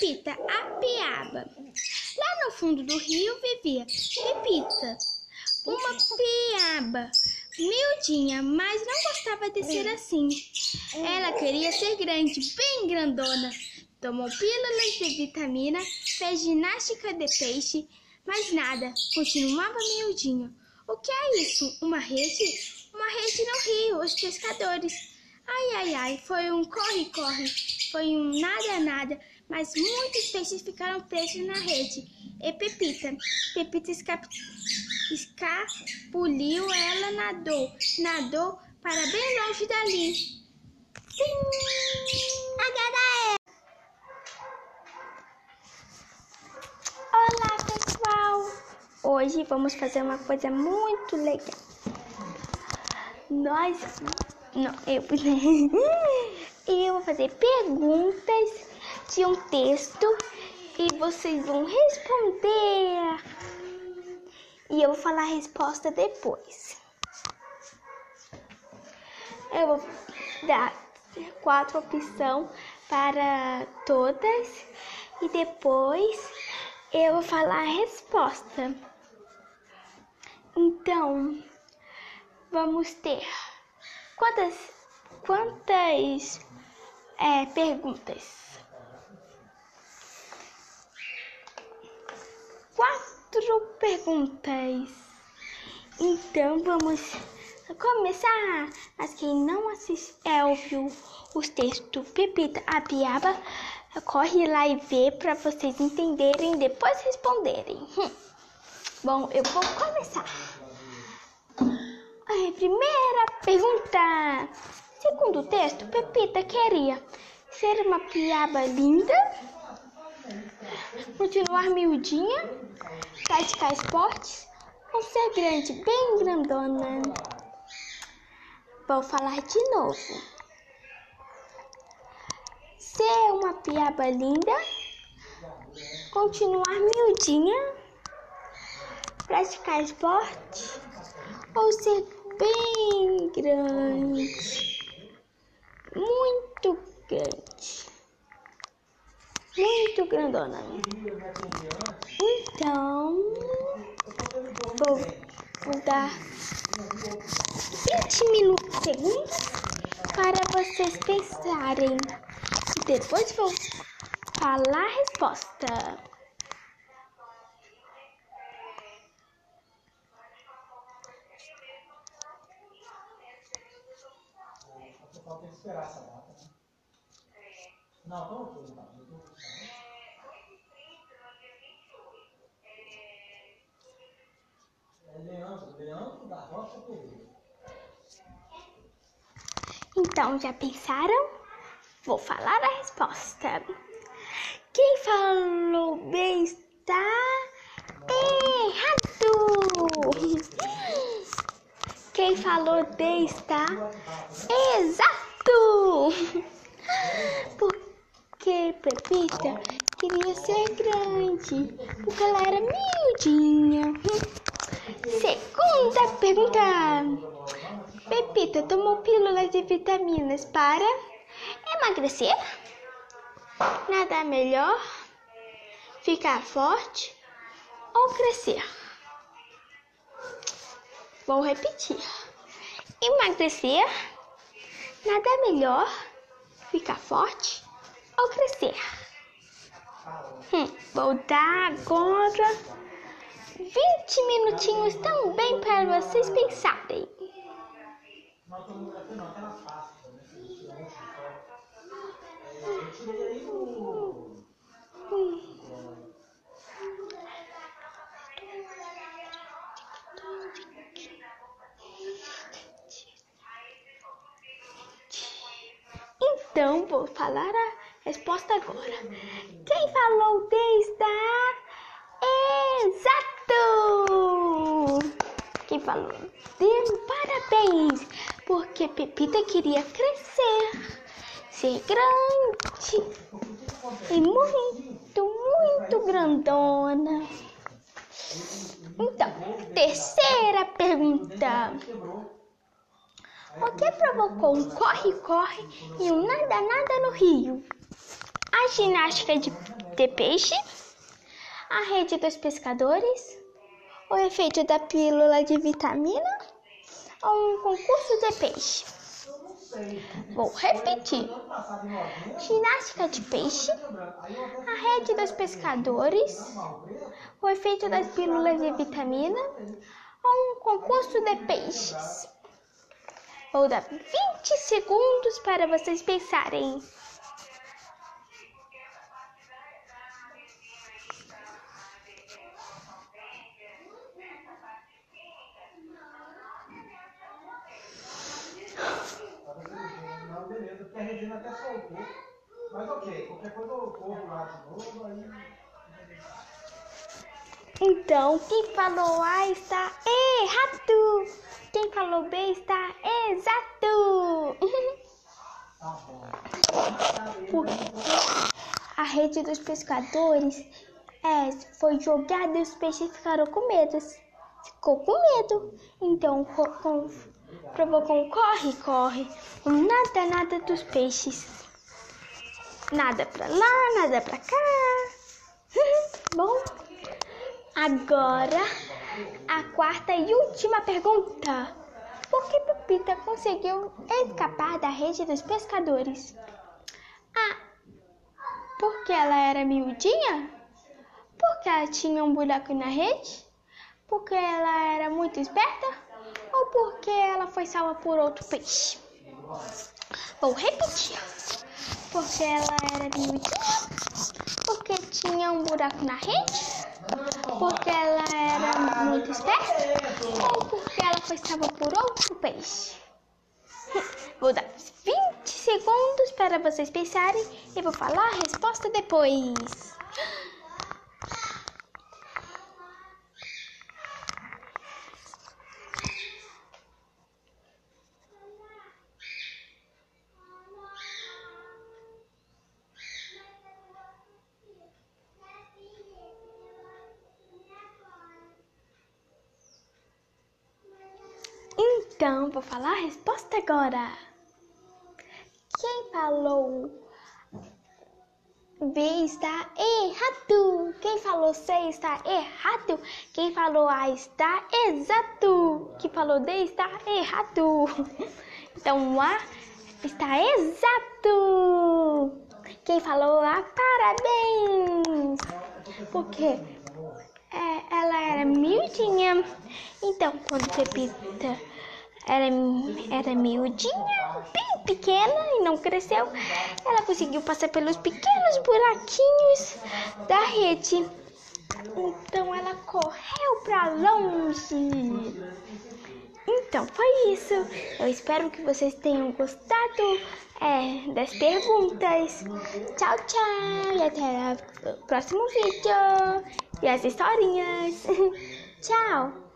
Pepita, a piaba. Lá no fundo do rio vivia Pepita, uma piaba miudinha, mas não gostava de ser assim. Ela queria ser grande, bem grandona. Tomou pílulas de vitamina, fez ginástica de peixe, mas nada, continuava miudinho. O que é isso? Uma rede? Uma rede no rio, os pescadores. Ai, ai, ai, foi um corre-corre, foi um nada-nada, mas muitos peixes ficaram presos na rede. E Pepita, Pepita escap... escapuliu, ela nadou, nadou para bem longe dali. Agora é. Olá, pessoal! Hoje vamos fazer uma coisa muito legal. Nós. Não, eu. eu vou fazer perguntas de um texto e vocês vão responder. E eu vou falar a resposta depois. Eu vou dar quatro opções para todas e depois eu vou falar a resposta. Então, vamos ter quantas quantas é, perguntas? Quatro perguntas. Então vamos começar. Mas quem não assiste, é, ouviu os textos Pepita a Piaba, corre lá e vê para vocês entenderem depois responderem. Hum. Bom, eu vou começar. Primeira pergunta. Segundo o texto, Pepita queria ser uma piaba linda, continuar miudinha, praticar esportes ou ser grande, bem grandona. Vou falar de novo. Ser uma piaba linda, continuar miudinha, praticar esporte ou ser bem grande, muito grande, muito grandona. Então, vou, vou dar 20 minutos, segundos para vocês pensarem. E depois vou falar a resposta. Só tem que esperar essa data, né? Não, então. Eu tô- Leandro da Rocha. Então, já pensaram? Vou falar a resposta. Quem falou B está errado. Quem falou D está exato. Porque Pepita queria ser grande, porque ela era miudinha. Segunda pergunta. Pepita tomou pílulas de vitaminas para emagrecer, nadar melhor, ficar forte ou crescer. Vou repetir: emagrecer, nadar melhor, ficar forte ou crescer. Hum, vou dar agora 20 minutinhos também para vocês pensarem. Então, vou falar a resposta agora. Quem falou D está exato! Quem falou D, parabéns! Porque Pepita queria crescer, ser grande e muito, muito grandona. Então, terceira pergunta. O que provocou um corre-corre e um nada-nada no rio? A ginástica de de peixe, a rede dos pescadores, o efeito da pílula de vitamina ou um concurso de peixe. Vou repetir: ginástica de peixe, a rede dos pescadores, o efeito das pílulas de vitamina ou um concurso de peixes. Vou dar 20 segundos para vocês pensarem. Soltou. Mas ok, qualquer coisa eu corro lá de novo, aí. Então, quem falou A está errado. Quem falou B está exato. Tá bom. Porque a rede dos pescadores é, foi jogada e os peixes ficaram com medo. Ficou com medo. Então co- com- provocou um corre, corre. Um nada, nada dos peixes. Nada pra lá, nada pra cá. Bom, agora a quarta e última pergunta. Por que Pepita conseguiu escapar da rede dos pescadores? Ah, porque ela era miudinha? Porque ela tinha um buraco na rede? Porque ela era muito esperta? Ou porque ela foi salva por outro peixe? Vou repetir. Porque ela era miudinha? Porque tinha um buraco na rede? Porque ela era muito esperta? Ou porque ela foi salva por outro peixe? Vou dar 20 segundos para vocês pensarem e vou falar a resposta depois. Então, vou falar a resposta agora. Quem falou B está errado. Quem falou C está errado. Quem falou A está exato. Quem falou D está errado. Então A está exato. Quem falou A, parabéns. Porque é, ela era miudinha. Então, quando Pepita era, era miudinha, bem pequena e não cresceu, ela conseguiu passar pelos pequenos buraquinhos da rede. Então, ela correu para longe. Então, foi isso. Eu espero que vocês tenham gostado é, das perguntas. Tchau, tchau. E até o próximo vídeo. E as historinhas. tchau.